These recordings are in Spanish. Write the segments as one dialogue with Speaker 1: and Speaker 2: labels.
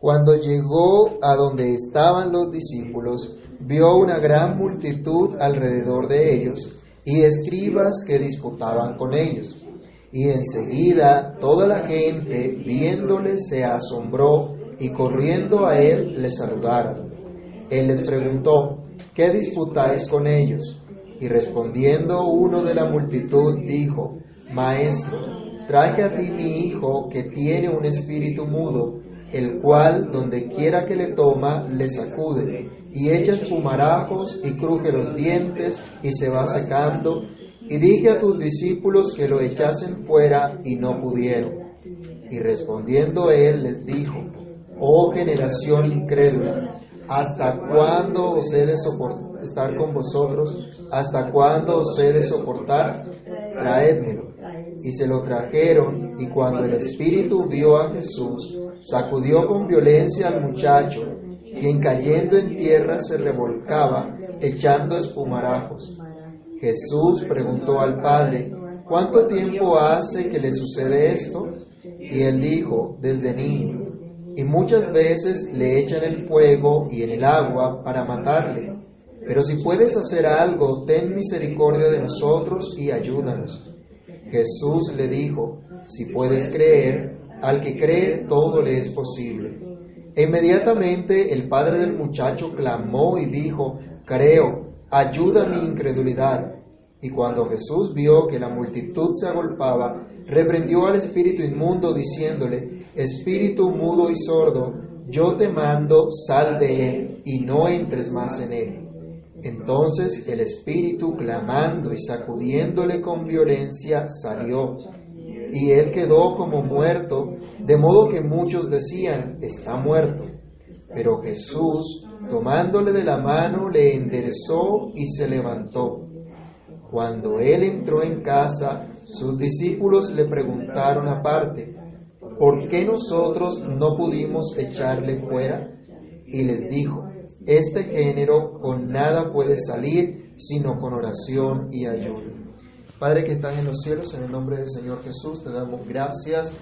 Speaker 1: Cuando llegó a donde estaban los discípulos, vio una gran multitud alrededor de ellos y escribas que disputaban con ellos. Y enseguida toda la gente, viéndole, se asombró y corriendo a él le saludaron. Él les preguntó, ¿qué disputáis con ellos? Y respondiendo uno de la multitud dijo, Maestro, traje a ti mi hijo que tiene un espíritu mudo el cual donde quiera que le toma le sacude y echa espumarajos y cruje los dientes y se va secando y dije a tus discípulos que lo echasen fuera y no pudieron. Y respondiendo él les dijo, oh generación incrédula, ¿hasta cuándo os he de estar con vosotros? ¿Hasta cuándo os he de soportar? Traédmelo. Y se lo trajeron y cuando el Espíritu vio a Jesús, sacudió con violencia al muchacho, quien cayendo en tierra se revolcaba, echando espumarajos. Jesús preguntó al padre, ¿cuánto tiempo hace que le sucede esto? Y él dijo, desde niño. Y muchas veces le echan el fuego y en el agua para matarle. Pero si puedes hacer algo, ten misericordia de nosotros y ayúdanos. Jesús le dijo, si puedes creer, al que cree todo le es posible. Inmediatamente el padre del muchacho clamó y dijo, creo, ayuda mi incredulidad. Y cuando Jesús vio que la multitud se agolpaba, reprendió al espíritu inmundo diciéndole, espíritu mudo y sordo, yo te mando, sal de él y no entres más en él. Entonces el espíritu, clamando y sacudiéndole con violencia, salió y él quedó como muerto, de modo que muchos decían, está muerto. Pero Jesús, tomándole de la mano, le enderezó y se levantó. Cuando él entró en casa, sus discípulos le preguntaron aparte, ¿por qué nosotros no pudimos echarle fuera? Y les dijo, este género con nada puede salir sino con oración y ayuno. Padre que estás en los cielos, en el nombre del Señor Jesús, te damos gracias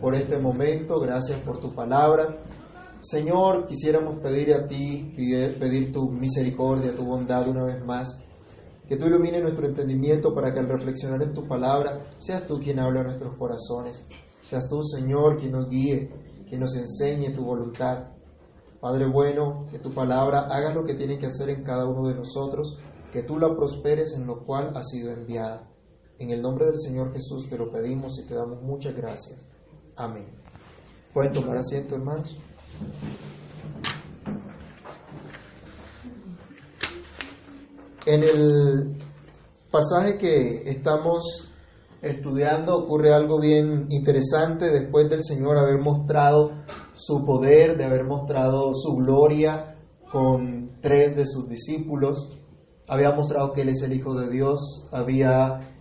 Speaker 1: por este momento, gracias por tu palabra. Señor, quisiéramos pedir a ti, pedir tu misericordia, tu bondad una vez más. Que tú ilumines nuestro entendimiento para que al reflexionar en tu palabra seas tú quien habla a nuestros corazones. Seas tú, Señor, quien nos guíe, quien nos enseñe tu voluntad. Padre bueno, que tu palabra haga lo que tiene que hacer en cada uno de nosotros, que tú la prosperes en lo cual ha sido enviada. En el nombre del Señor Jesús te lo pedimos y te damos muchas gracias. Amén. Pueden tomar asiento, hermanos. En el pasaje que estamos estudiando ocurre algo bien interesante después del Señor haber mostrado su poder, de haber mostrado su gloria con tres de sus discípulos. Había mostrado que Él es el Hijo de Dios, había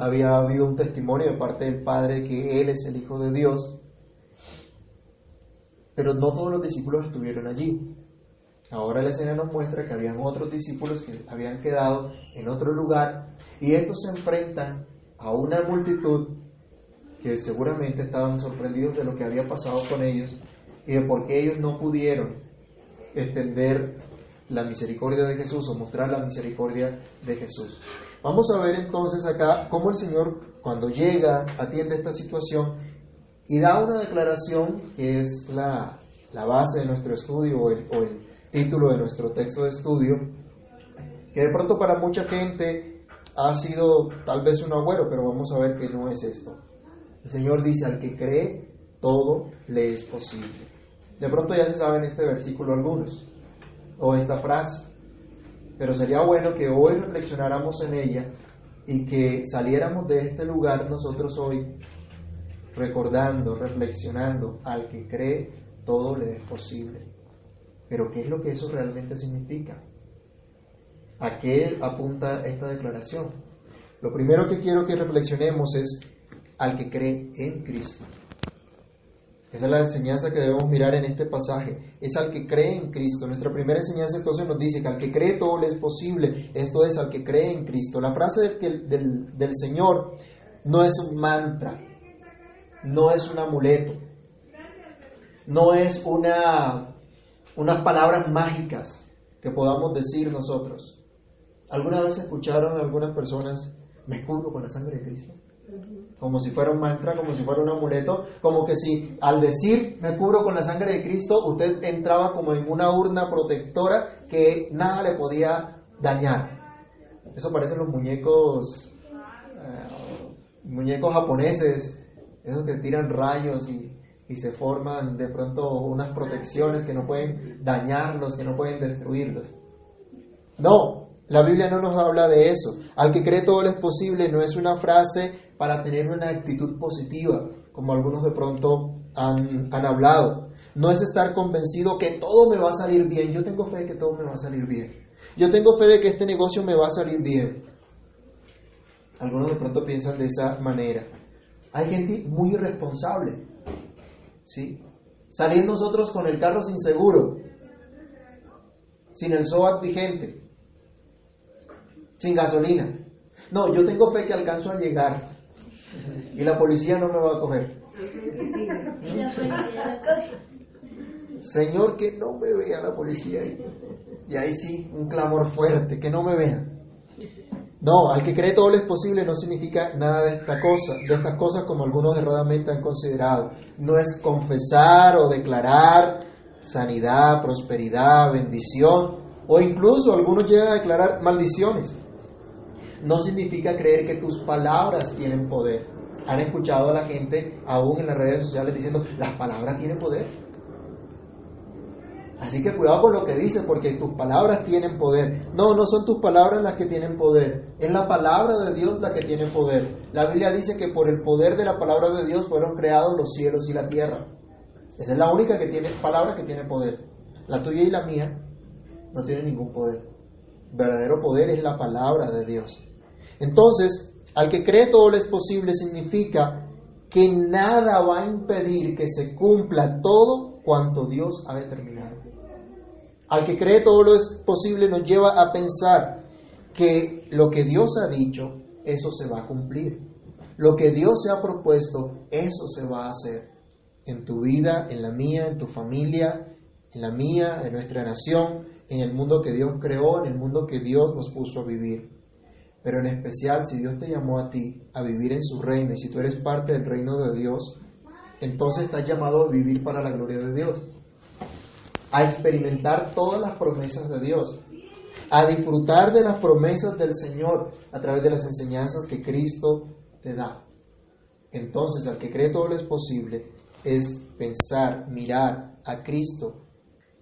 Speaker 1: había habido un testimonio de parte del Padre que Él es el Hijo de Dios, pero no todos los discípulos estuvieron allí. Ahora la escena nos muestra que habían otros discípulos que habían quedado en otro lugar y estos se enfrentan a una multitud que seguramente estaban sorprendidos de lo que había pasado con ellos y de por qué ellos no pudieron extender la misericordia de Jesús o mostrar la misericordia de Jesús. Vamos a ver entonces acá cómo el Señor cuando llega atiende esta situación y da una declaración que es la, base de nuestro estudio o el, o el título de nuestro texto de estudio, que de pronto para mucha gente ha sido tal vez un agüero, pero vamos a ver que no es esto. El Señor dice, al que cree, todo le es posible. De pronto ya se sabe en este versículo algunos, o esta frase. Pero sería bueno que hoy reflexionáramos en ella y que saliéramos de este lugar nosotros hoy recordando, reflexionando, al que cree todo le es posible. Pero ¿qué es lo que eso realmente significa? ¿A qué apunta esta declaración? Lo primero que quiero que reflexionemos es al que cree en Cristo. Esa es la enseñanza que debemos mirar en este pasaje. Es al que cree en Cristo. Nuestra primera enseñanza entonces nos dice que al que cree todo le es posible. Esto es al que cree en Cristo. La frase del, del, del Señor no es un mantra, no es un amuleto. no es una, unas palabras mágicas que podamos decir nosotros. ¿Alguna vez escucharon algunas personas, me cubro con la sangre de Cristo? Como si fuera un mantra, como si fuera un amuleto, como que si al decir me cubro con la sangre de Cristo, usted entraba como en una urna protectora que nada le podía dañar. Eso parecen los muñecos, eh, muñecos japoneses, esos que tiran rayos y, y se forman de pronto unas protecciones que no pueden dañarlos, que no pueden destruirlos. No, la Biblia no nos habla de eso. Al que cree todo lo es posible no es una frase para tener una actitud positiva, como algunos de pronto han, han hablado. No es estar convencido que todo me va a salir bien. Yo tengo fe de que todo me va a salir bien. Yo tengo fe de que este negocio me va a salir bien. Algunos de pronto piensan de esa manera. Hay gente muy irresponsable. ¿Sí? Salir nosotros con el carro sin seguro, sin el SOAT vigente, sin gasolina. No, yo tengo fe que alcanzo a llegar y la policía no me va a coger. Señor, que no me vea la policía. Y ahí sí, un clamor fuerte, que no me vean. No, al que cree todo lo es posible no significa nada de esta cosa, de estas cosas como algunos erradamente han considerado. No es confesar o declarar sanidad, prosperidad, bendición, o incluso algunos llegan a declarar maldiciones. No significa creer que tus palabras tienen poder. Han escuchado a la gente, aún en las redes sociales, diciendo, las palabras tienen poder. Así que cuidado con lo que dices, porque tus palabras tienen poder. No, no son tus palabras las que tienen poder, es la palabra de Dios la que tiene poder. La Biblia dice que por el poder de la palabra de Dios fueron creados los cielos y la tierra. Esa es la única que tiene palabra que tiene poder. La tuya y la mía no tienen ningún poder. verdadero poder es la palabra de Dios. Entonces, al que cree todo lo es posible significa que nada va a impedir que se cumpla todo cuanto Dios ha determinado. Al que cree todo lo es posible nos lleva a pensar que lo que Dios ha dicho, eso se va a cumplir. Lo que Dios se ha propuesto, eso se va a hacer. En tu vida, en la mía, en tu familia, en la mía, en nuestra nación, en el mundo que Dios creó, en el mundo que Dios nos puso a vivir. Pero en especial, si Dios te llamó a ti a vivir en su reino y si tú eres parte del reino de Dios, entonces estás llamado a vivir para la gloria de Dios a experimentar todas las promesas de Dios, a disfrutar de las promesas del Señor a través de las enseñanzas que Cristo te da. Entonces, al que cree todo lo es posible, es pensar, mirar a Cristo,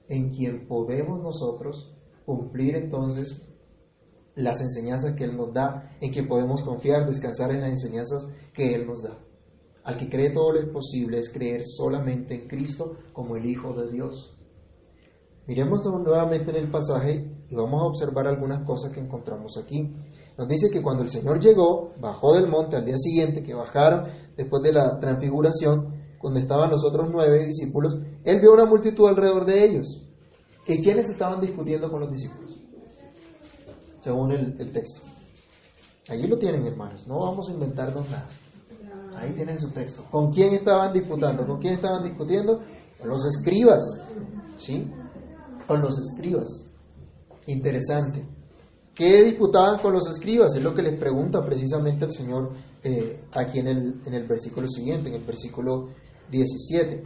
Speaker 1: en quien podemos nosotros cumplir entonces las enseñanzas que Él nos da, en quien podemos confiar, descansar en las enseñanzas que Él nos da. Al que cree todo lo es posible es creer solamente en Cristo como el Hijo de Dios. Miremos nuevamente en el pasaje y vamos a observar algunas cosas que encontramos aquí. Nos dice que cuando el Señor llegó, bajó del monte al día siguiente, que bajaron después de la transfiguración, cuando estaban los otros nueve discípulos, Él vio una multitud alrededor de ellos. ¿Y quiénes estaban discutiendo con los discípulos? Según el, el texto. Allí lo tienen, hermanos. No vamos a inventarnos nada. Ahí tienen su texto. ¿Con quién estaban disputando? ¿Con quién estaban discutiendo? Con los escribas. ¿Sí? con los escribas. Interesante. ¿Qué disputaban con los escribas? Es lo que les pregunta precisamente el Señor eh, aquí en el, en el versículo siguiente, en el versículo 17.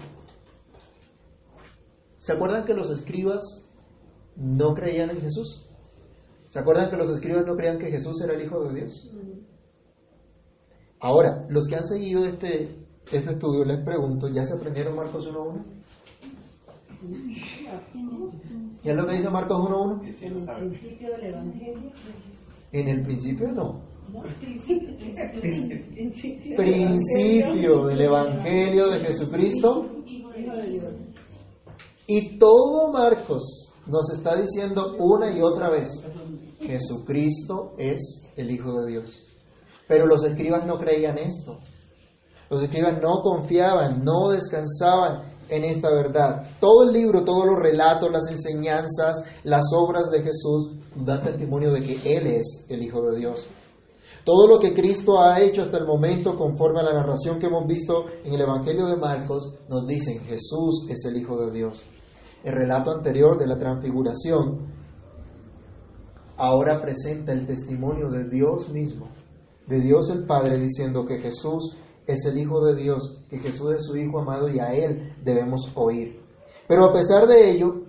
Speaker 1: ¿Se acuerdan que los escribas no creían en Jesús? ¿Se acuerdan que los escribas no creían que Jesús era el Hijo de Dios? Ahora, los que han seguido este, este estudio, les pregunto, ¿ya se aprendieron Marcos 1.1? ¿Qué es lo que dice Marcos 1.1?
Speaker 2: En el principio del Evangelio.
Speaker 1: En el principio no.
Speaker 2: Principio
Speaker 1: Principio del Evangelio de Jesucristo. Y todo Marcos nos está diciendo una y otra vez, Jesucristo es el Hijo de Dios. Pero los escribas no creían esto. Los escribas no confiaban, no descansaban en esta verdad. Todo el libro, todos los relatos, las enseñanzas, las obras de Jesús dan testimonio de que Él es el Hijo de Dios. Todo lo que Cristo ha hecho hasta el momento, conforme a la narración que hemos visto en el Evangelio de Marcos, nos dicen Jesús es el Hijo de Dios. El relato anterior de la transfiguración ahora presenta el testimonio de Dios mismo, de Dios el Padre, diciendo que Jesús es el Hijo de Dios, que Jesús es su Hijo amado y a Él debemos oír. Pero a pesar de ello,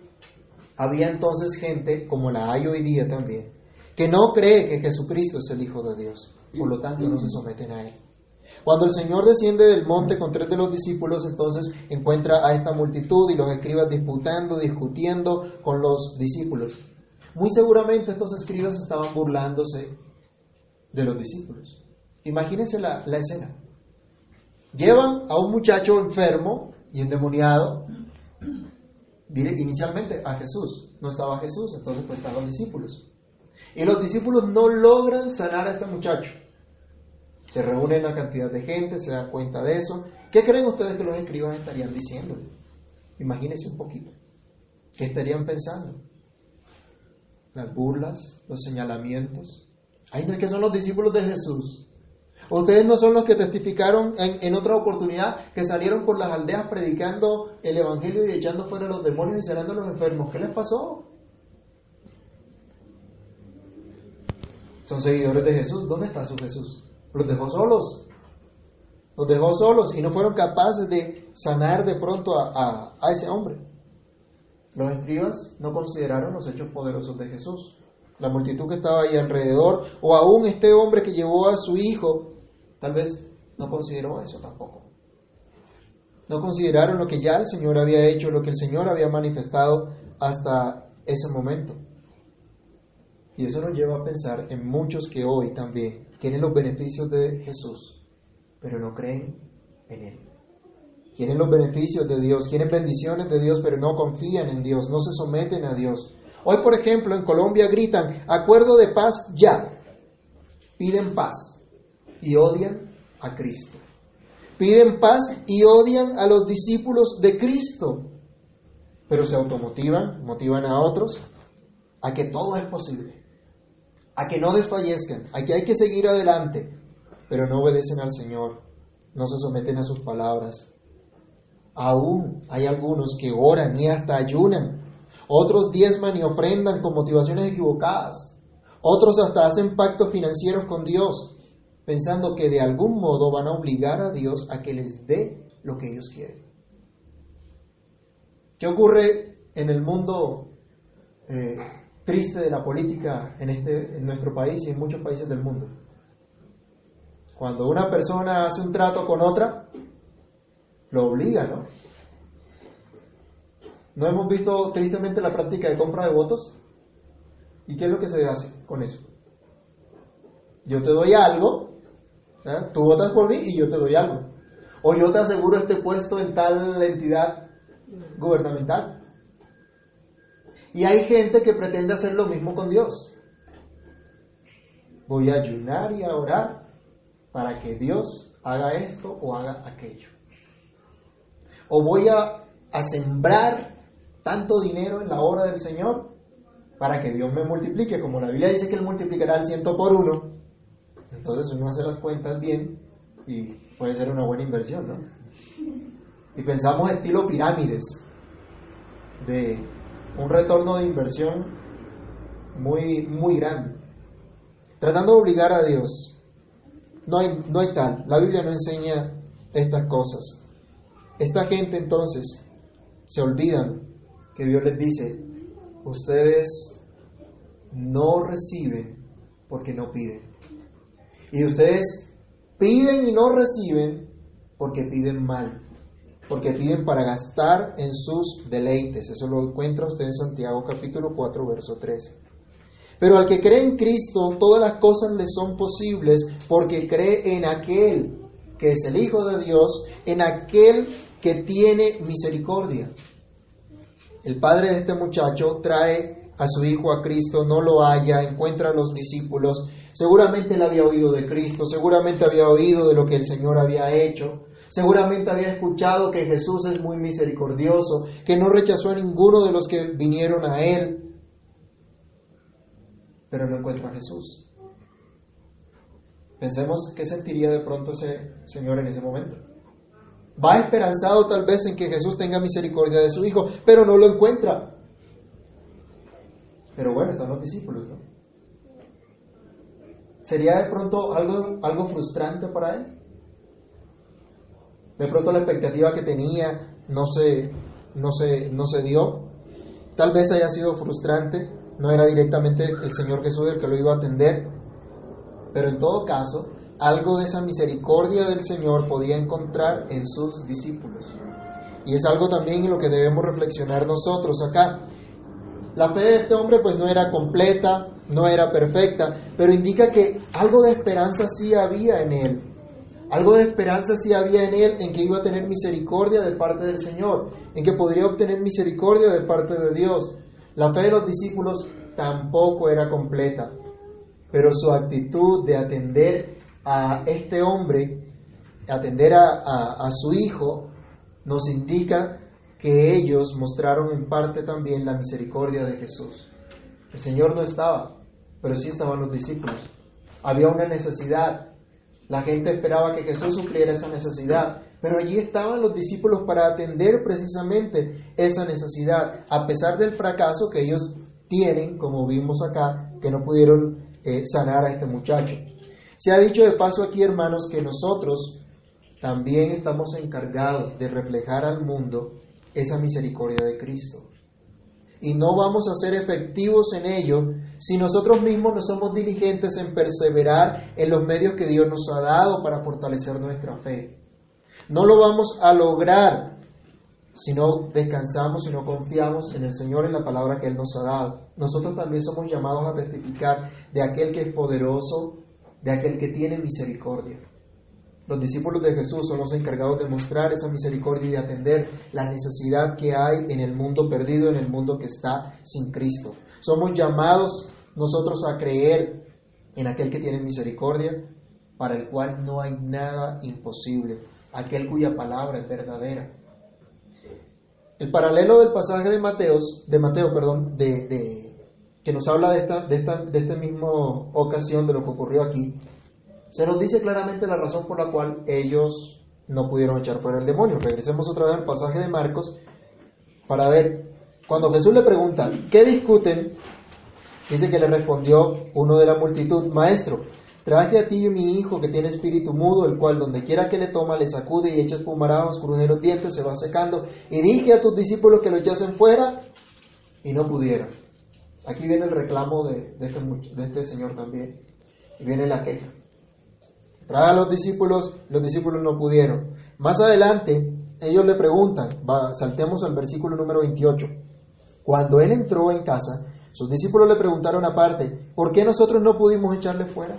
Speaker 1: había entonces gente, como la hay hoy día también, que no cree que Jesucristo es el Hijo de Dios, por lo tanto no se someten a Él. Cuando el Señor desciende del monte con tres de los discípulos, entonces encuentra a esta multitud y los escribas disputando, discutiendo con los discípulos. Muy seguramente estos escribas estaban burlándose de los discípulos. Imagínense la, la escena. Llevan a un muchacho enfermo y endemoniado, inicialmente a Jesús. No estaba Jesús, entonces pues estaban los discípulos. Y los discípulos no logran sanar a este muchacho. Se reúne una cantidad de gente, se dan cuenta de eso. ¿Qué creen ustedes que los escribas estarían diciendo? Imagínense un poquito. ¿Qué estarían pensando? Las burlas, los señalamientos. Ay, no es que son los discípulos de Jesús. Ustedes no son los que testificaron en, otra oportunidad que salieron por las aldeas predicando el Evangelio y echando fuera los demonios y sanando a los enfermos. ¿Qué les pasó? Son seguidores de Jesús. ¿Dónde está su Jesús? Los dejó solos. Los dejó solos y no fueron capaces de sanar de pronto a ese hombre. Los escribas no consideraron los hechos poderosos de Jesús. La multitud que estaba ahí alrededor, o aún este hombre que llevó a su hijo, tal vez no consideró eso tampoco. No consideraron lo que ya el Señor había hecho, lo que el Señor había manifestado hasta ese momento. Y eso nos lleva a pensar en muchos que hoy también tienen los beneficios de Jesús, pero no creen en Él. Quieren los beneficios de Dios, quieren bendiciones de Dios, pero no confían en Dios, no se someten a Dios. Hoy, por ejemplo, en Colombia gritan, acuerdo de paz ya. Piden paz y odian a Cristo. Piden paz y odian a los discípulos de Cristo. Pero se automotivan, motivan a otros a que todo es posible a que no desfallezcan, a que hay que seguir adelante, pero no obedecen al Señor, no se someten a sus palabras. Aún hay algunos que oran y hasta ayunan, otros diezman y ofrendan con motivaciones equivocadas, otros hasta hacen pactos financieros con Dios, pensando que de algún modo van a obligar a Dios a que les dé lo que ellos quieren. ¿Qué ocurre en el mundo eh, triste de la política en, este, en nuestro país y en muchos países del mundo. Cuando una persona hace un trato con otra, lo obliga, ¿no? ¿No hemos visto tristemente la práctica de compra de votos? ¿Y qué es lo que se hace con eso? Yo te doy algo, ¿eh? tú votas por mí y yo te doy algo. O yo te aseguro este puesto en tal entidad gubernamental. Y hay gente que pretende hacer lo mismo con Dios. Voy a ayunar y a orar para que Dios haga esto o haga aquello. O voy a, a sembrar tanto dinero en la obra del Señor para que Dios me multiplique. Como la Biblia dice que Él multiplicará el ciento por uno, entonces uno hace las cuentas bien y puede ser una buena inversión, ¿no? Y pensamos estilo pirámides, de un retorno de inversión muy, muy grande. Tratando de obligar a Dios. No hay, no hay tal. La Biblia no enseña estas cosas. Esta gente entonces se olvidan que Dios les dice, ustedes no reciben porque no piden. Y ustedes piden y no reciben porque piden mal porque piden para gastar en sus deleites. Eso lo encuentra usted en Santiago capítulo 4, verso 13. Pero al que cree en Cristo, todas las cosas le son posibles porque cree en aquel que es el Hijo de Dios, en aquel que tiene misericordia. El padre de este muchacho trae a su hijo a Cristo, no lo halla, encuentra a los discípulos, seguramente él había oído de Cristo, seguramente había oído de lo que el Señor había hecho, Seguramente había escuchado que Jesús es muy misericordioso, que no rechazó a ninguno de los que vinieron a Él, pero no encuentra a Jesús. Pensemos qué sentiría de pronto ese Señor en ese momento. Va esperanzado tal vez en que Jesús tenga misericordia de su Hijo, pero no lo encuentra. Pero bueno, están los discípulos, ¿no? ¿Sería de pronto algo, algo frustrante para él? De pronto la expectativa que tenía no se, no, se, no se dio. Tal vez haya sido frustrante, no era directamente el Señor Jesús el que lo iba a atender, pero en todo caso, algo de esa misericordia del Señor podía encontrar en sus discípulos. Y es algo también en lo que debemos reflexionar nosotros acá. La fe de este hombre pues no era completa, no era perfecta, pero indica que algo de esperanza sí había en él. Algo de esperanza sí había en él en que iba a tener misericordia de parte del Señor, en que podría obtener misericordia de parte de Dios. La fe de los discípulos tampoco era completa, pero su actitud de atender a este hombre, atender a, a, su hijo, nos indica que ellos mostraron en parte también la misericordia de Jesús. El Señor no estaba, pero sí estaban los discípulos. Había una necesidad. La gente esperaba que Jesús supliera esa necesidad, pero allí estaban los discípulos para atender precisamente esa necesidad, a pesar del fracaso que ellos tienen, como vimos acá, que no pudieron eh, sanar a este muchacho. Se ha dicho de paso aquí, hermanos, que nosotros también estamos encargados de reflejar al mundo esa misericordia de Cristo. Y no vamos a ser efectivos en ello si nosotros mismos no somos diligentes en perseverar en los medios que Dios nos ha dado para fortalecer nuestra fe. No lo vamos a lograr si no descansamos, si no confiamos en el Señor, en la palabra que Él nos ha dado. Nosotros también somos llamados a testificar de aquel que es poderoso, de aquel que tiene misericordia. Los discípulos de Jesús son los encargados de mostrar esa misericordia y de atender la necesidad que hay en el mundo perdido, en el mundo que está sin Cristo. Somos llamados nosotros a creer en aquel que tiene misericordia, para el cual no hay nada imposible, aquel cuya palabra es verdadera. El paralelo del pasaje de Mateos, de Mateo, perdón, de, que nos habla de esta, de esta, de misma ocasión de lo que ocurrió aquí, se nos dice claramente la razón por la cual ellos no pudieron echar fuera el demonio. Regresemos otra vez al pasaje de Marcos para ver, cuando Jesús le pregunta, ¿qué discuten? Dice que le respondió uno de la multitud, Maestro, Traje a ti mi hijo que tiene espíritu mudo, el cual donde quiera que le toma le sacude y echa espumarajos, cruje los dientes, se va secando. Y dije a tus discípulos que lo echasen fuera y no pudieron. Aquí viene el reclamo de, este, señor también. Y viene la queja. Trae a los discípulos, los discípulos no pudieron. Más adelante, ellos le preguntan, saltemos al versículo número 28. Cuando él entró en casa, sus discípulos le preguntaron aparte, ¿por qué nosotros no pudimos echarle fuera?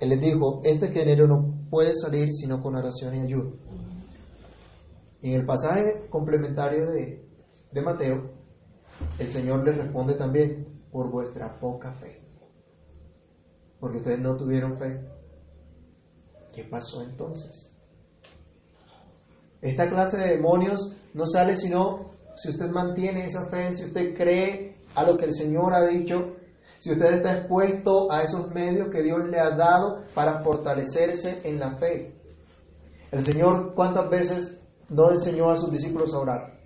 Speaker 1: Él les dijo, este género no puede salir sino con oración y ayuda. Y en el pasaje complementario de Mateo, el Señor les responde también, por vuestra poca fe. Porque ustedes no tuvieron fe. ¿Qué pasó entonces? Esta clase de demonios no sale sino si usted mantiene esa fe, si usted cree a lo que el Señor ha dicho si usted está expuesto a esos medios que Dios le ha dado para fortalecerse en la fe. El Señor, ¿cuántas veces no enseñó a sus discípulos a orar?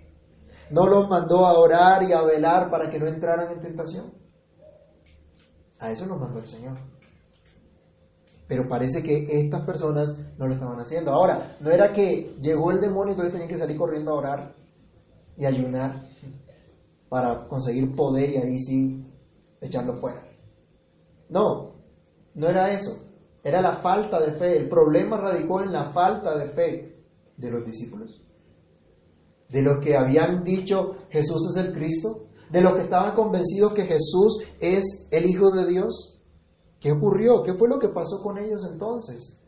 Speaker 1: ¿No los mandó a orar y a velar para que no entraran en tentación? A eso nos mandó el Señor. Pero parece que estas personas no lo estaban haciendo. Ahora, no era que llegó el demonio y entonces tenían que salir corriendo a orar y ayunar para conseguir poder y ahí sí echarlo fuera. No, no era eso. Era la falta de fe. El problema radicó en la falta de fe de los discípulos. De los que habían dicho Jesús es el Cristo. De los que estaban convencidos que Jesús es el Hijo de Dios. ¿Qué ocurrió? ¿Qué fue lo que pasó con ellos entonces?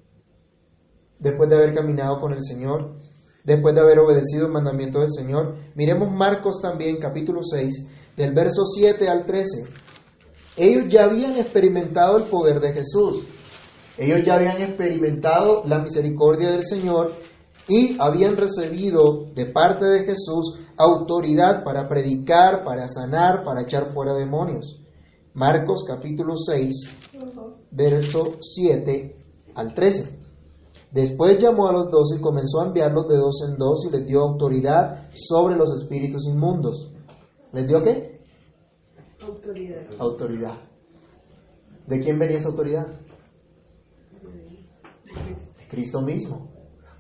Speaker 1: Después de haber caminado con el Señor, después de haber obedecido el mandamiento del Señor. Miremos Marcos también, capítulo 6, del verso 7 al 13. Ellos ya habían experimentado el poder de Jesús. Ellos ya habían experimentado la misericordia del Señor y habían recibido de parte de Jesús autoridad para predicar, para sanar, para echar fuera demonios. Marcos capítulo 6, verso 7 al 13. Después llamó a los doce y comenzó a enviarlos de dos en dos y les dio autoridad sobre los espíritus inmundos. ¿Les dio qué?
Speaker 2: Autoridad.
Speaker 1: Autoridad. ¿De quién venía esa autoridad? Cristo mismo.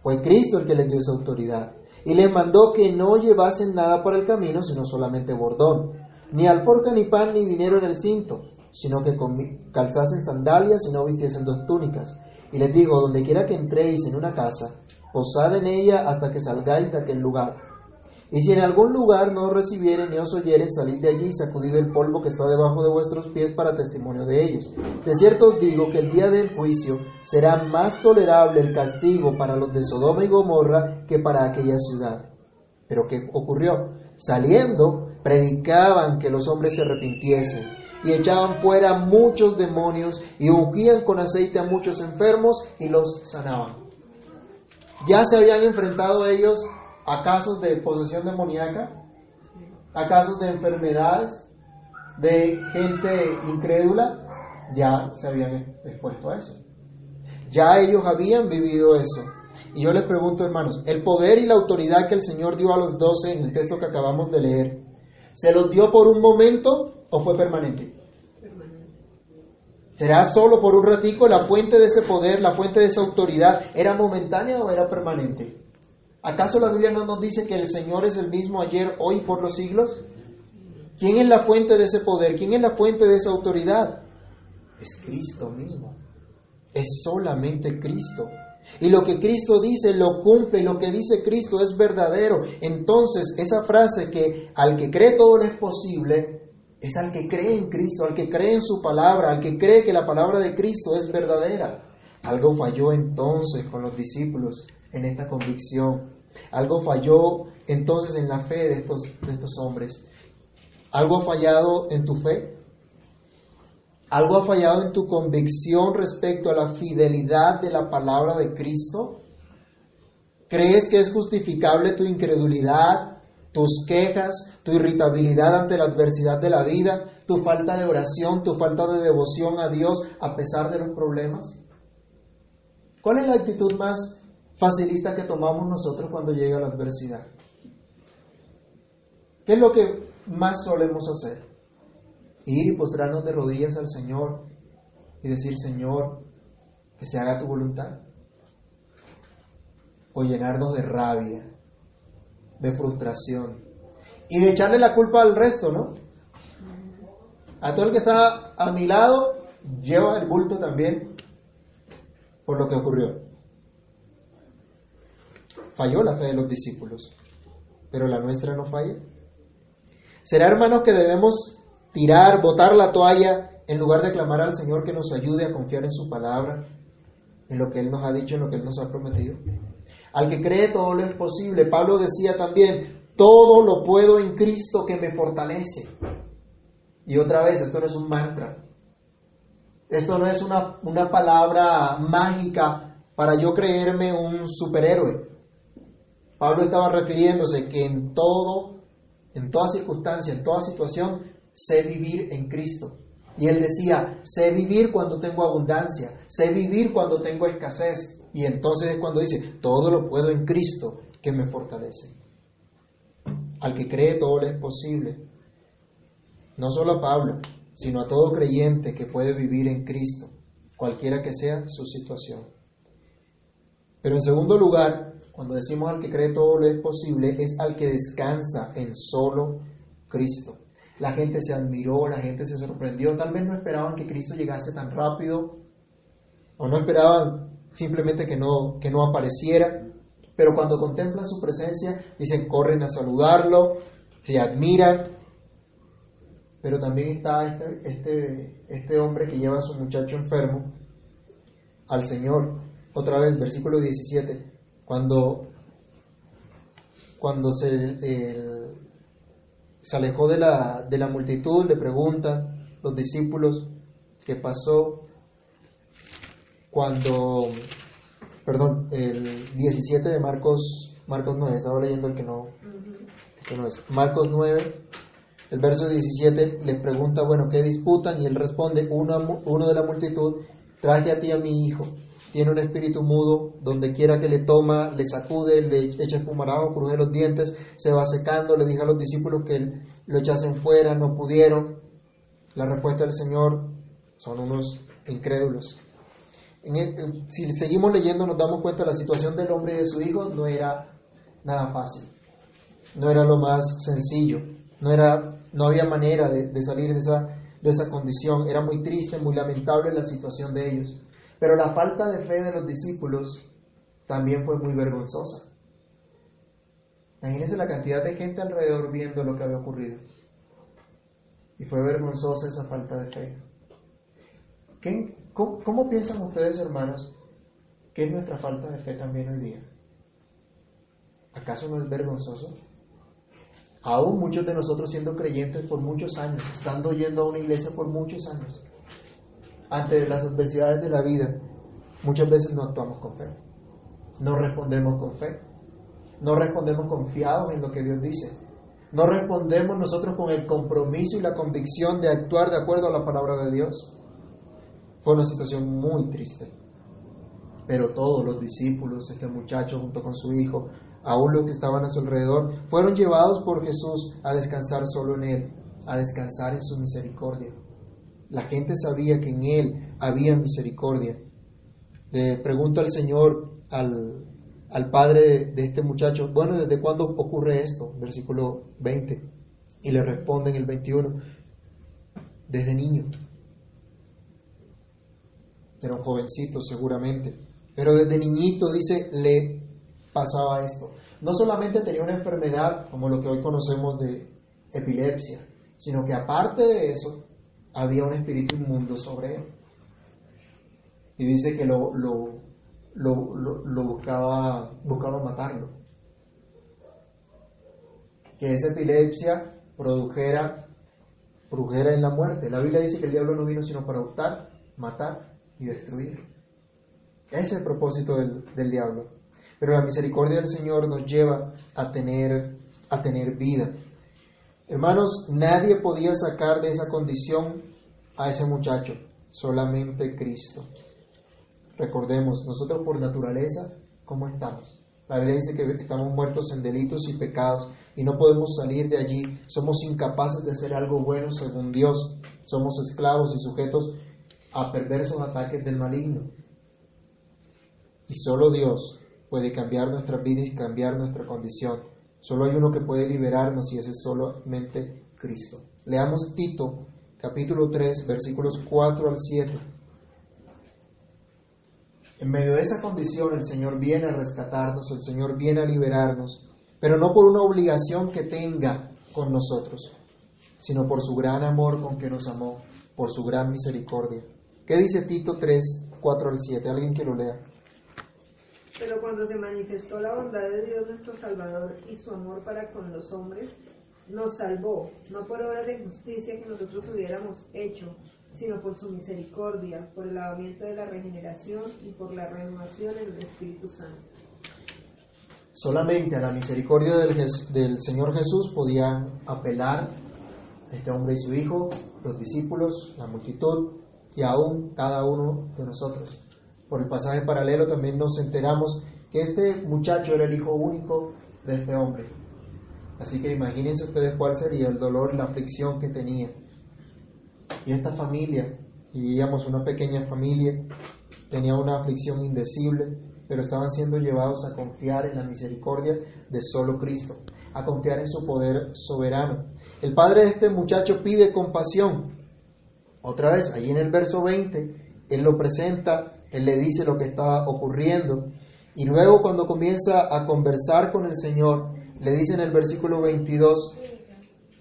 Speaker 1: Fue Cristo el que les dio esa autoridad. Y les mandó que no llevasen nada por el camino, sino solamente bordón. Ni alforca, ni pan, ni dinero en el cinto, sino que calzasen sandalias y no vistiesen dos túnicas. Y les digo, donde quiera que entréis en una casa, posad en ella hasta que salgáis de aquel lugar. Y si en algún lugar no os recibieren ni os oyeren, salid de allí y sacudid el polvo que está debajo de vuestros pies para testimonio de ellos. De cierto os digo que el día del juicio será más tolerable el castigo para los de Sodoma y Gomorra que para aquella ciudad. Pero ¿qué ocurrió? Saliendo, predicaban que los hombres se arrepintiesen y echaban fuera muchos demonios y ungían con aceite a muchos enfermos y los sanaban. Ya se habían enfrentado ellos a casos de posesión demoníaca, a casos de enfermedades, de gente incrédula, ya se habían expuesto a eso. Ya ellos habían vivido eso. Y yo les pregunto, hermanos, el poder y la autoridad que el Señor dio a los doce en el texto que acabamos de leer, ¿se los dio por un momento o fue permanente? ¿Será solo por un ratico la fuente de ese poder, la fuente de esa autoridad? ¿Era momentánea o era permanente? ¿Acaso la Biblia no nos dice que el Señor es el mismo ayer, hoy, por los siglos? ¿Quién es la fuente de ese poder? ¿Quién es la fuente de esa autoridad? Es Cristo mismo. Es solamente Cristo. Y lo que Cristo dice lo cumple lo que dice Cristo es verdadero. Entonces, esa frase que al que cree todo le es posible, es al que cree en Cristo, al que cree en su palabra, al que cree que la palabra de Cristo es verdadera. Algo falló entonces con los discípulos en esta convicción. Algo falló entonces en la fe de estos, de estos hombres. ¿Algo ha fallado en tu fe? ¿Algo ha fallado en tu convicción respecto a la fidelidad de la palabra de Cristo? ¿Crees que es justificable tu incredulidad, tus quejas, tu irritabilidad ante la adversidad de la vida, tu falta de oración, tu falta de devoción a Dios a pesar de los problemas? ¿Cuál es la actitud más facilista que tomamos nosotros cuando llega la adversidad? ¿Qué es lo que más solemos hacer? Ir y postrarnos de rodillas al Señor y decir, Señor, que se haga tu voluntad. O llenarnos de rabia, de frustración y de echarle la culpa al resto, ¿no? A todo el que está a mi lado, lleva el bulto también por lo que ocurrió. Falló la fe de los discípulos, pero la nuestra no falla. ¿Será, hermanos, que debemos tirar, botar la toalla en lugar de clamar al Señor que nos ayude a confiar en su palabra, en lo que Él nos ha dicho, en lo que Él nos ha prometido? Al que cree todo lo es posible. Pablo decía también, todo lo puedo en Cristo que me fortalece. Y otra vez, esto no es un mantra. Esto no es una, una palabra mágica para yo creerme un superhéroe. Pablo estaba refiriéndose que en todo, en toda circunstancia, en toda situación, sé vivir en Cristo. Y él decía, sé vivir cuando tengo abundancia, sé vivir cuando tengo escasez. Y entonces es cuando dice, todo lo puedo en Cristo que me fortalece. Al que cree todo le es posible. No solo a Pablo, sino a todo creyente que puede vivir en Cristo, cualquiera que sea su situación. Pero en segundo lugar, cuando decimos al que cree todo lo es posible, es al que descansa en solo Cristo. La gente se admiró, la gente se sorprendió, tal vez no esperaban que Cristo llegase tan rápido, o no esperaban simplemente que no, que no apareciera, pero cuando contemplan su presencia, dicen, corren a saludarlo, se admiran. Pero también está este, este, este hombre que lleva a su muchacho enfermo al Señor. Otra vez, versículo 17, cuando, cuando se, se alejó de la, de la multitud, le preguntan los discípulos qué pasó cuando, perdón, el 17 de Marcos, Marcos 9, estaba leyendo el que no, el que no es, Marcos 9, El verso 17 le pregunta, bueno, ¿qué disputan? Y él responde, uno, uno de la multitud, traje a ti a mi hijo, tiene un espíritu mudo, donde quiera que le toma, le sacude, le echa espumarado, cruje los dientes, se va secando, le dijo a los discípulos que lo echasen fuera, no pudieron. La respuesta del Señor son unos incrédulos. si seguimos leyendo nos damos cuenta la situación del hombre y de su hijo no era nada fácil, no era lo más sencillo, no, era, no había manera de, de salir de esa, de esa condición, era muy triste, muy lamentable la situación de ellos. Pero la falta de fe de los discípulos también fue muy vergonzosa. Imagínense la cantidad de gente alrededor viendo lo que había ocurrido. Y fue vergonzosa esa falta de fe. cómo, piensan ustedes, hermanos, que es nuestra falta de fe también hoy día? ¿Acaso no es vergonzoso? Aún muchos de nosotros siendo creyentes por muchos años, estando yendo a una iglesia por muchos años, ante las adversidades de la vida, muchas veces no actuamos con fe. No respondemos con fe. No respondemos confiados en lo que Dios dice. No respondemos nosotros con el compromiso y la convicción de actuar de acuerdo a la palabra de Dios. Fue una situación muy triste. Pero todos los discípulos, este muchacho junto con su hijo, aún los que estaban a su alrededor, fueron llevados por Jesús a descansar solo en Él, a descansar en su misericordia. La gente sabía que en Él había misericordia. Le pregunto al Señor, al, al padre de este muchacho, bueno, ¿desde cuándo ocurre esto? Versículo 20. Y le responde en el 21, desde niño. Era un jovencito seguramente. Pero desde niñito, dice, le pasaba esto. No solamente tenía una enfermedad como lo que hoy conocemos de epilepsia, sino que aparte de eso, había un espíritu inmundo sobre él. Y dice que lo, lo, lo, buscaba, buscaba matarlo. Que esa epilepsia produjera, produjera en la muerte. La Biblia dice que el diablo no vino sino para optar, matar y destruir. Ese es el propósito del, del diablo. Pero la misericordia del Señor nos lleva a tener, a tener vida. Hermanos, nadie podía sacar de esa condición a ese muchacho, solamente Cristo. Recordemos, nosotros por naturaleza, ¿cómo estamos? La Biblia dice que estamos muertos en delitos y pecados y no podemos salir de allí. Somos incapaces de hacer algo bueno según Dios. Somos esclavos y sujetos a perversos ataques del maligno. Y solo Dios puede cambiar nuestra vida y cambiar nuestra condición. Solo hay uno que puede liberarnos y ese es solamente Cristo. Leamos Tito capítulo 3 versículos 4 al 7. En medio de esa condición el Señor viene a rescatarnos, el Señor viene a liberarnos, pero no por una obligación que tenga con nosotros, sino por su gran amor con que nos amó, por su gran misericordia. ¿Qué dice Tito 3, 4 al 7? Alguien que lo lea.
Speaker 2: Pero cuando se manifestó la bondad de Dios nuestro Salvador y su amor para con los hombres, nos salvó, no por obra de justicia que nosotros hubiéramos hecho, sino por su misericordia, por el lavamiento de la regeneración y por la renovación en el Espíritu Santo.
Speaker 1: Solamente a la misericordia del, del Señor Jesús podían apelar este hombre y su hijo, los discípulos, la multitud y aún cada uno de nosotros por el pasaje paralelo también nos enteramos que este muchacho era el hijo único de este hombre. Así que imagínense ustedes cuál sería el dolor la aflicción que tenía. Y esta familia, vivíamos una pequeña familia, tenía una aflicción indecible, pero estaban siendo llevados a confiar en la misericordia de solo Cristo, a confiar en su poder soberano. El padre de este muchacho pide compasión. Otra vez, allí en el verso 20, él lo presenta él le dice lo que está ocurriendo. Y luego cuando comienza a conversar con el Señor, le dice en el versículo 22,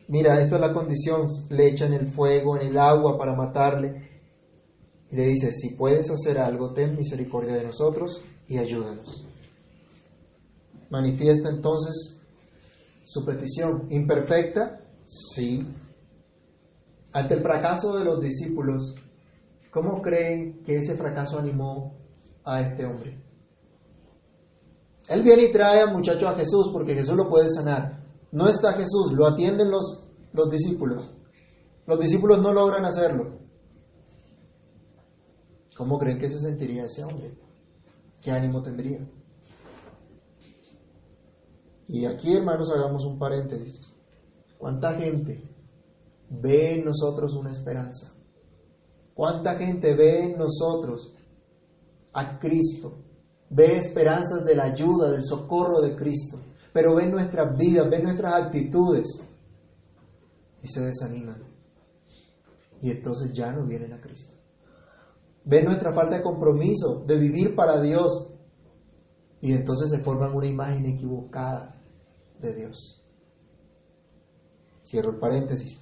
Speaker 1: mira, esta es la condición, le echan el fuego, en el agua para matarle. Y le dice, si puedes hacer algo, ten misericordia de nosotros y ayúdanos. Manifiesta entonces su petición. ¿Imperfecta? Sí. Ante el fracaso de los discípulos, ¿Cómo creen que ese fracaso animó a este hombre? Él viene y trae al muchacho a Jesús porque Jesús lo puede sanar. No está Jesús, lo atienden los, los discípulos. Los discípulos no logran hacerlo. ¿Cómo creen que se sentiría ese hombre? ¿Qué ánimo tendría? Y aquí, hermanos, hagamos un paréntesis. ¿Cuánta gente ve en nosotros una esperanza? ¿Cuánta gente ve en nosotros a Cristo? Ve esperanzas de la ayuda, del socorro de Cristo, pero ve nuestras vidas, ve nuestras actitudes y se desaniman. Y entonces ya no vienen a Cristo. Ven nuestra falta de compromiso, de vivir para Dios. Y entonces se forman una imagen equivocada de Dios. Cierro el paréntesis.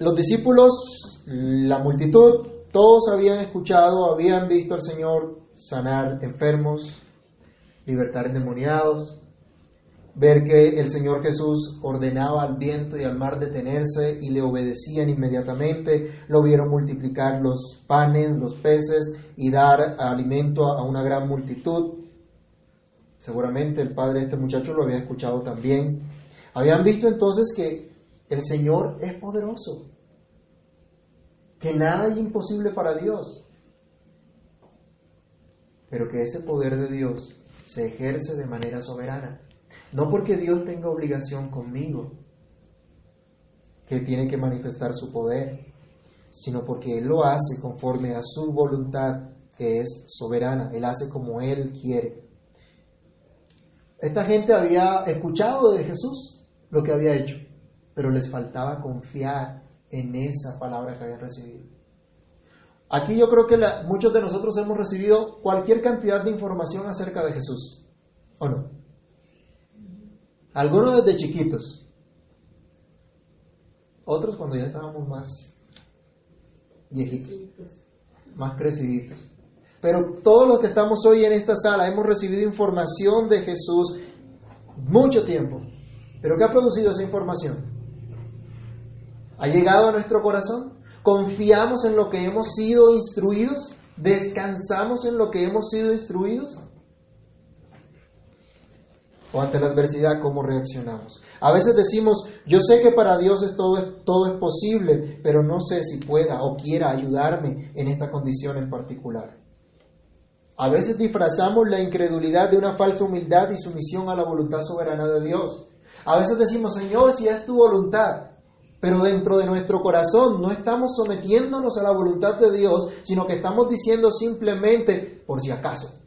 Speaker 1: Los discípulos, la multitud, todos habían escuchado, habían visto al Señor sanar enfermos, libertar endemoniados, ver que el Señor Jesús ordenaba al viento y al mar detenerse y le obedecían inmediatamente, lo vieron multiplicar los panes, los peces y dar alimento a una gran multitud. Seguramente el padre de este muchacho lo había escuchado también. Habían visto entonces que el Señor es poderoso, que nada es imposible para Dios, pero que ese poder de Dios se ejerce de manera soberana. No porque Dios tenga obligación conmigo, que tiene que manifestar su poder, sino porque Él lo hace conforme a su voluntad, que es soberana. Él hace como Él quiere. Esta gente había escuchado de Jesús lo que había hecho, pero les faltaba confiar en esa palabra que habían recibido. Aquí yo creo que muchos de nosotros hemos recibido cualquier cantidad de información acerca de Jesús, ¿o no? Algunos desde chiquitos, otros cuando ya estábamos más viejitos, más creciditos. Pero todos los que estamos hoy en esta sala hemos recibido información de Jesús mucho tiempo. ¿Pero qué ha producido esa información? ¿Ha llegado a nuestro corazón? ¿Confiamos en lo que hemos sido instruidos? ¿Descansamos en lo que hemos sido instruidos? ¿O ante la adversidad cómo reaccionamos? A veces decimos, yo sé que para Dios es todo, todo es posible, pero no sé si pueda o quiera ayudarme en esta condición en particular. A veces disfrazamos la incredulidad de una falsa humildad y sumisión a la voluntad soberana de Dios. A veces decimos, Señor, si es tu voluntad, pero dentro de nuestro corazón no estamos sometiéndonos a la voluntad de Dios, sino que estamos diciendo simplemente, por si acaso.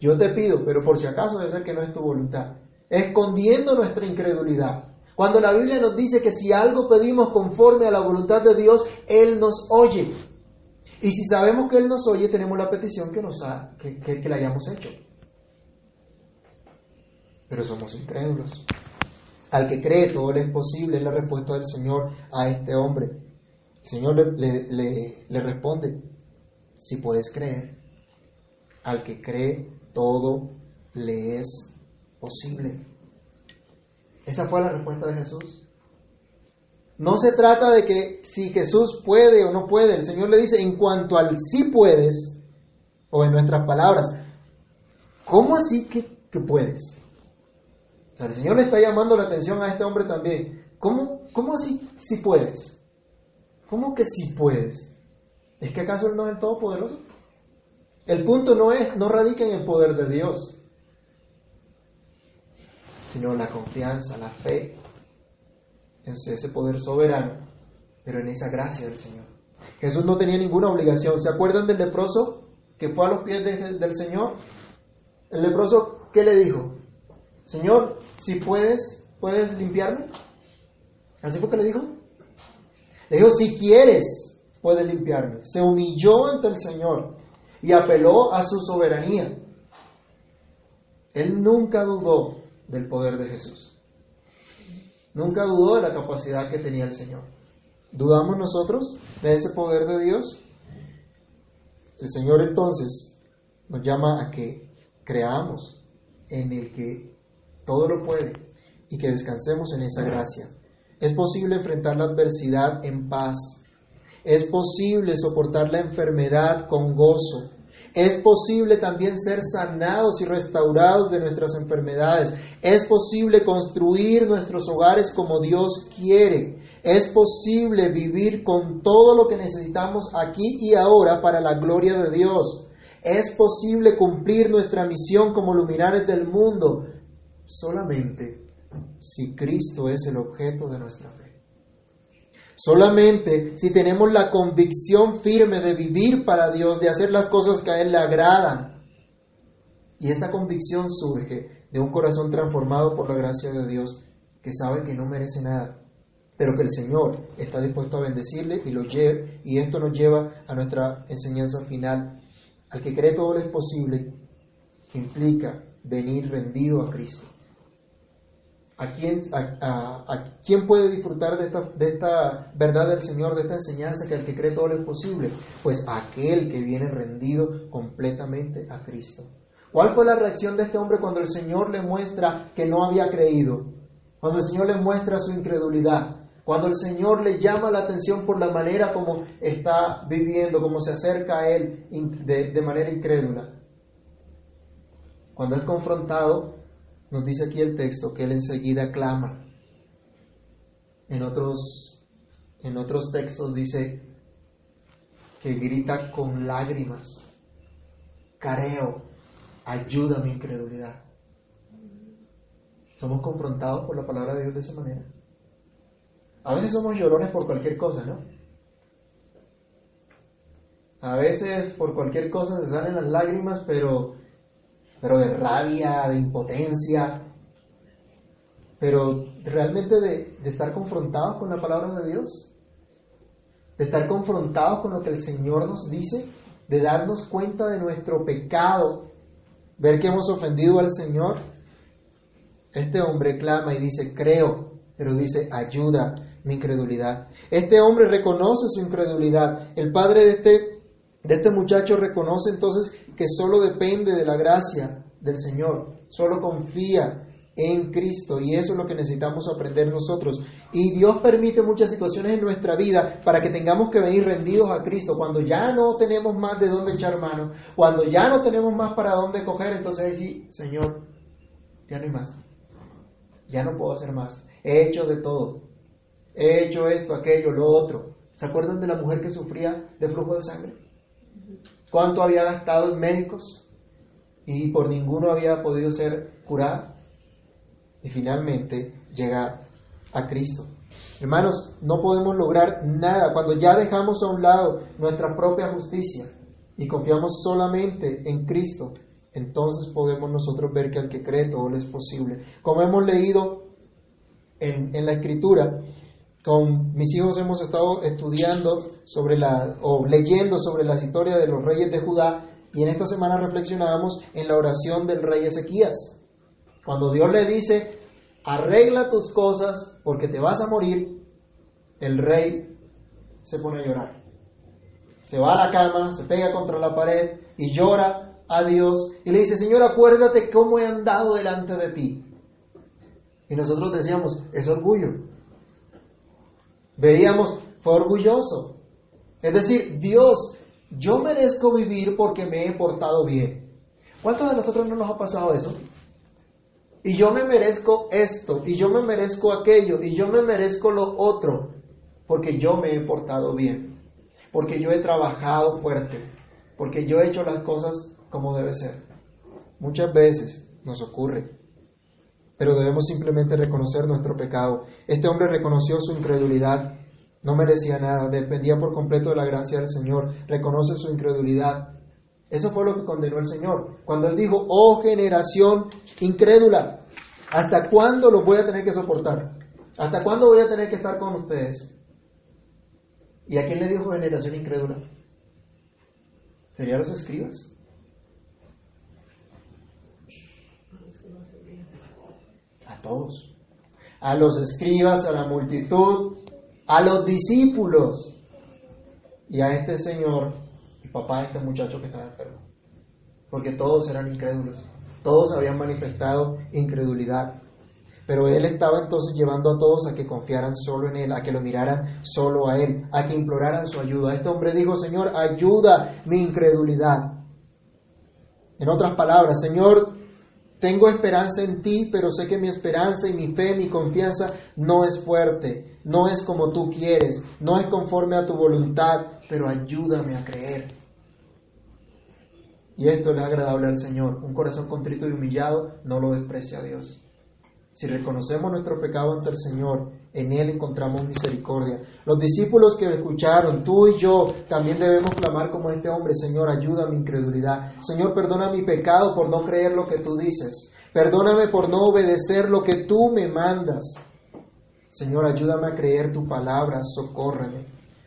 Speaker 1: Yo te pido, pero por si acaso debe ser que no es tu voluntad. Escondiendo nuestra incredulidad. Cuando la Biblia nos dice que si algo pedimos conforme a la voluntad de Dios, Él nos oye. Y si sabemos que Él nos oye, tenemos la petición que, nos ha, que, que, la hayamos hecho. Pero somos incrédulos. Al que cree todo le es posible, es la respuesta del Señor a este hombre. El Señor le, le, le responde, si puedes creer, al que cree todo le es posible. Esa fue la respuesta de Jesús. No se trata de que si Jesús puede o no puede. El Señor le dice, en cuanto al sí puedes, o en nuestras palabras, ¿cómo así que, puedes? El Señor le está llamando la atención a este hombre también. ¿Cómo, cómo así si puedes? ¿Cómo que si puedes? ¿Es que acaso Él no es el Todopoderoso? El punto no, es, no radica en el poder de Dios, sino la confianza, la fe en ese poder soberano, pero en esa gracia del Señor. Jesús no tenía ninguna obligación. ¿Se acuerdan del leproso que fue a los pies del Señor? El leproso, ¿qué le dijo? Señor, si puedes, ¿puedes limpiarme? ¿Así fue que le dijo? Le dijo, si quieres, puedes limpiarme. Se humilló ante el Señor y apeló a su soberanía. Él nunca dudó del poder de Jesús. Nunca dudó de la capacidad que tenía el Señor. ¿Dudamos nosotros de ese poder de Dios? El Señor entonces nos llama a que creamos en el que todo lo puede y que descansemos en esa gracia. Es posible enfrentar la adversidad en paz. Es posible soportar la enfermedad con gozo. Es posible también ser sanados y restaurados de nuestras enfermedades. Es posible construir nuestros hogares como Dios quiere. Es posible vivir con todo lo que necesitamos aquí y ahora para la gloria de Dios. Es posible cumplir nuestra misión como luminares del mundo solamente si Cristo es el objeto de nuestra fe. Solamente si tenemos la convicción firme de vivir para Dios, de hacer las cosas que a Él le agradan. Y esta convicción surge de un corazón transformado por la gracia de Dios, que sabe que no merece nada, pero que el Señor está dispuesto a bendecirle y lo lleve. Y esto nos lleva a nuestra enseñanza final. Al que cree todo lo es posible, implica venir rendido a Cristo. ¿A quién, a, quién puede disfrutar de esta, de esta, verdad del Señor, de esta enseñanza que al que cree todo lo es posible? Pues aquel que viene rendido completamente a Cristo. ¿Cuál fue la reacción de este hombre cuando el Señor le muestra que no había creído? Cuando el Señor le muestra su incredulidad. Cuando el Señor le llama la atención por la manera como está viviendo, como se acerca a Él de, de manera incrédula. Cuando es confrontado, nos dice aquí el texto que él enseguida clama. En otros, en otros textos dice que grita con lágrimas. Careo, ayuda a mi incredulidad. Somos confrontados por la palabra de Dios de esa manera. A veces somos llorones por cualquier cosa, ¿no? A veces por cualquier cosa se salen las lágrimas, pero pero de rabia, de impotencia, pero realmente de, estar confrontados con la palabra de Dios, de estar confrontados con lo que el Señor nos dice, de darnos cuenta de nuestro pecado, ver que hemos ofendido al Señor. Este hombre clama y dice, creo, pero dice, ayuda mi incredulidad. Este hombre reconoce su incredulidad. El padre de este de este muchacho reconoce entonces que solo depende de la gracia del Señor, solo confía en Cristo y eso es lo que necesitamos aprender nosotros. Y Dios permite muchas situaciones en nuestra vida para que tengamos que venir rendidos a Cristo. Cuando ya no tenemos más de dónde echar mano, cuando ya no tenemos más para dónde coger, entonces ahí sí, Señor, ya no hay más. Ya no puedo hacer más. He hecho de todo. He hecho esto, aquello, lo otro. ¿Se acuerdan de la mujer que sufría de flujo de sangre? Cuánto había gastado en médicos y por ninguno había podido ser curado. Y finalmente llega a Cristo. Hermanos, no podemos lograr nada cuando ya dejamos a un lado nuestra propia justicia y confiamos solamente en Cristo. Entonces podemos nosotros ver que al que cree todo es posible. Como hemos leído en, en la Escritura, con mis hijos hemos estado estudiando sobre la, o leyendo sobre las historias de los reyes de Judá y en esta semana reflexionábamos en la oración del rey Ezequías. Cuando Dios le dice, arregla tus cosas porque te vas a morir, el rey se pone a llorar. Se va a la cama, se pega contra la pared y llora a Dios y le dice, Señor, acuérdate cómo he andado delante de ti. Y nosotros decíamos, es orgullo. Veíamos, fue orgulloso. Es decir, Dios, yo merezco vivir porque me he portado bien. ¿Cuántos de nosotros no nos ha pasado eso? Y yo me merezco esto, y yo me merezco aquello, y yo me merezco lo otro, porque yo me he portado bien, porque yo he trabajado fuerte, porque yo he hecho las cosas como debe ser. Muchas veces nos ocurre pero debemos simplemente reconocer nuestro pecado. Este hombre reconoció su incredulidad, no merecía nada, dependía por completo de la gracia del Señor, reconoce su incredulidad. Eso fue lo que condenó el Señor. Cuando él dijo, oh generación incrédula, ¿hasta cuándo los voy a tener que soportar? ¿Hasta cuándo voy a tener que estar con ustedes? ¿Y a quién le dijo generación incrédula? ¿Serían los escribas? Todos. A los escribas, a la multitud, a los discípulos y a este señor, el papá de este muchacho que estaba enfermo. Porque todos eran incrédulos, todos habían manifestado incredulidad. Pero él estaba entonces llevando a todos a que confiaran solo en él, a que lo miraran solo a él, a que imploraran su ayuda. Este hombre dijo, Señor, ayuda mi incredulidad. En otras palabras, Señor, tengo esperanza en ti, pero sé que mi esperanza y mi fe, mi confianza no es fuerte, no es como tú quieres, no es conforme a tu voluntad, pero ayúdame a creer. Y esto es agradable al Señor. Un corazón contrito y humillado no lo desprecia a Dios. Si reconocemos nuestro pecado ante el Señor, en Él encontramos misericordia. Los discípulos que escucharon, tú y yo, también debemos clamar como este hombre, Señor, ayuda a mi incredulidad. Señor, perdona mi pecado por no creer lo que tú dices. Perdóname por no obedecer lo que tú me mandas. Señor, ayúdame a creer tu palabra, socórreme.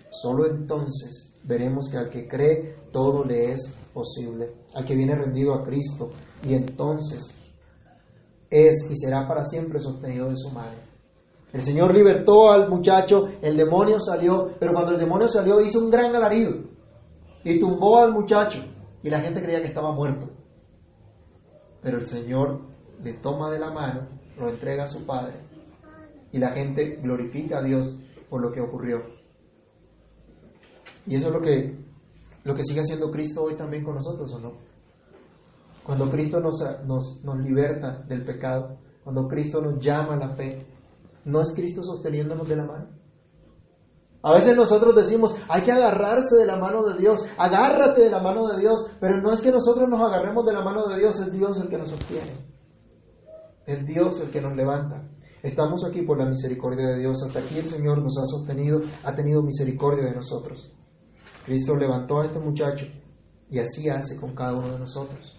Speaker 1: Solo entonces veremos que al que cree todo le es posible, al que viene rendido a Cristo, y entonces es y será para siempre sostenido de su madre. El Señor libertó al muchacho, el demonio salió, pero cuando el demonio salió hizo un gran alarido y tumbó al muchacho y la gente creía que estaba muerto. Pero el Señor le toma de la mano, lo entrega a su padre y la gente glorifica a Dios por lo que ocurrió. Y eso es lo que, lo que sigue haciendo Cristo hoy también con nosotros, ¿o no? Cuando Cristo nos, nos, nos liberta del pecado, cuando Cristo nos llama a la fe, ¿no es Cristo sosteniéndonos de la mano? A veces nosotros decimos, hay que agarrarse de la mano de Dios, agárrate de la mano de Dios, pero no es que nosotros nos agarremos de la mano de Dios, es Dios el que nos sostiene, es Dios el que nos levanta. Estamos aquí por la misericordia de Dios, hasta aquí el Señor nos ha sostenido, ha tenido misericordia de nosotros. Cristo levantó a este muchacho y así hace con cada uno de nosotros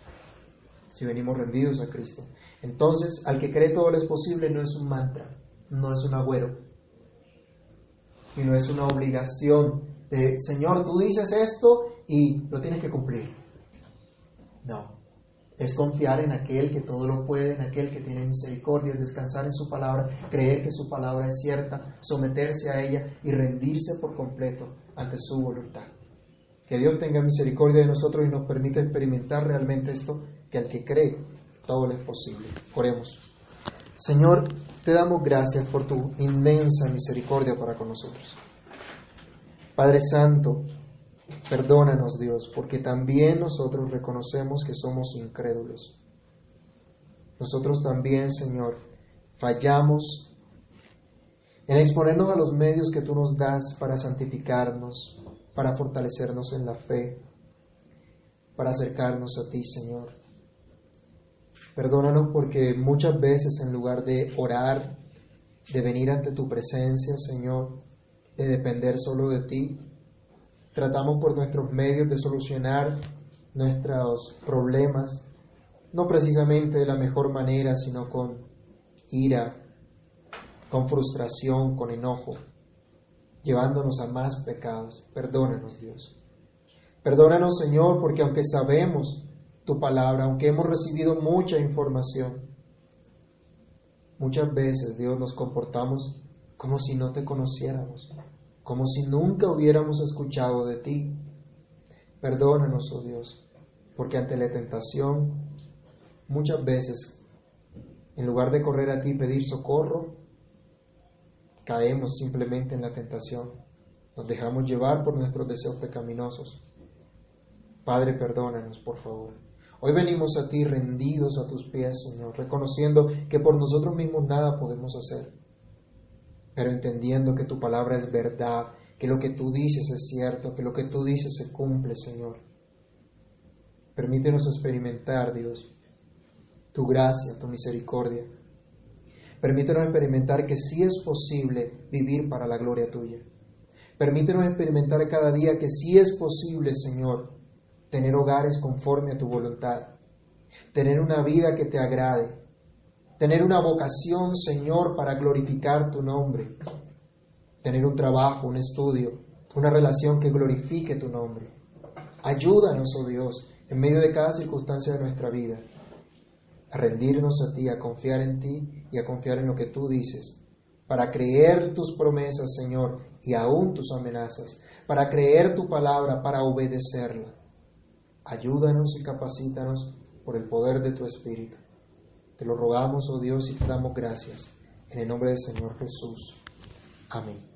Speaker 1: si venimos rendidos a Cristo. Entonces, al que cree todo lo es posible no es un mantra, no es un agüero, y no es una obligación de, Señor, tú dices esto y lo tienes que cumplir. No, es confiar en aquel que todo lo puede, en aquel que tiene misericordia, descansar en su palabra, creer que su palabra es cierta, someterse a ella y rendirse por completo ante su voluntad. Que Dios tenga misericordia de nosotros y nos permita experimentar realmente esto que al que cree todo le es posible. Oremos. Señor, te damos gracias por tu inmensa misericordia para con nosotros. Padre Santo, perdónanos Dios, porque también nosotros reconocemos que somos incrédulos. Nosotros también, Señor, fallamos en exponernos a los medios que tú nos das para santificarnos, para fortalecernos en la fe, para acercarnos a ti, Señor. Perdónanos porque muchas veces en lugar de orar, de venir ante tu presencia, Señor, de depender solo de ti, tratamos por nuestros medios de solucionar nuestros problemas, no precisamente de la mejor manera, sino con ira, con frustración, con enojo, llevándonos a más pecados. Perdónanos, Dios. Perdónanos, Señor, porque aunque sabemos tu palabra, aunque hemos recibido mucha información. Muchas veces, Dios, nos comportamos como si no te conociéramos, como si nunca hubiéramos escuchado de ti. Perdónanos, oh Dios, porque ante la tentación, muchas veces, en lugar de correr a ti y pedir socorro, caemos simplemente en la tentación. Nos dejamos llevar por nuestros deseos pecaminosos. Padre, perdónanos, por favor. Hoy venimos a ti rendidos a tus pies, Señor, reconociendo que por nosotros mismos nada podemos hacer, pero entendiendo que tu palabra es verdad, que lo que tú dices es cierto, que lo que tú dices se cumple, Señor. Permítenos experimentar, Dios, tu gracia, tu misericordia. Permítenos experimentar que sí es posible vivir para la gloria tuya. Permítenos experimentar cada día que sí es posible, Señor, tener hogares conforme a tu voluntad, tener una vida que te agrade, tener una vocación, Señor, para glorificar tu nombre, tener un trabajo, un estudio, una relación que glorifique tu nombre. Ayúdanos, oh Dios, en medio de cada circunstancia de nuestra vida, a rendirnos a ti, a confiar en ti y a confiar en lo que tú dices, para creer tus promesas, Señor, y aún tus amenazas, para creer tu palabra, para obedecerla. Ayúdanos y capacítanos por el poder de tu Espíritu. Te lo rogamos, oh Dios, y te damos gracias. En el nombre del Señor Jesús. Amén.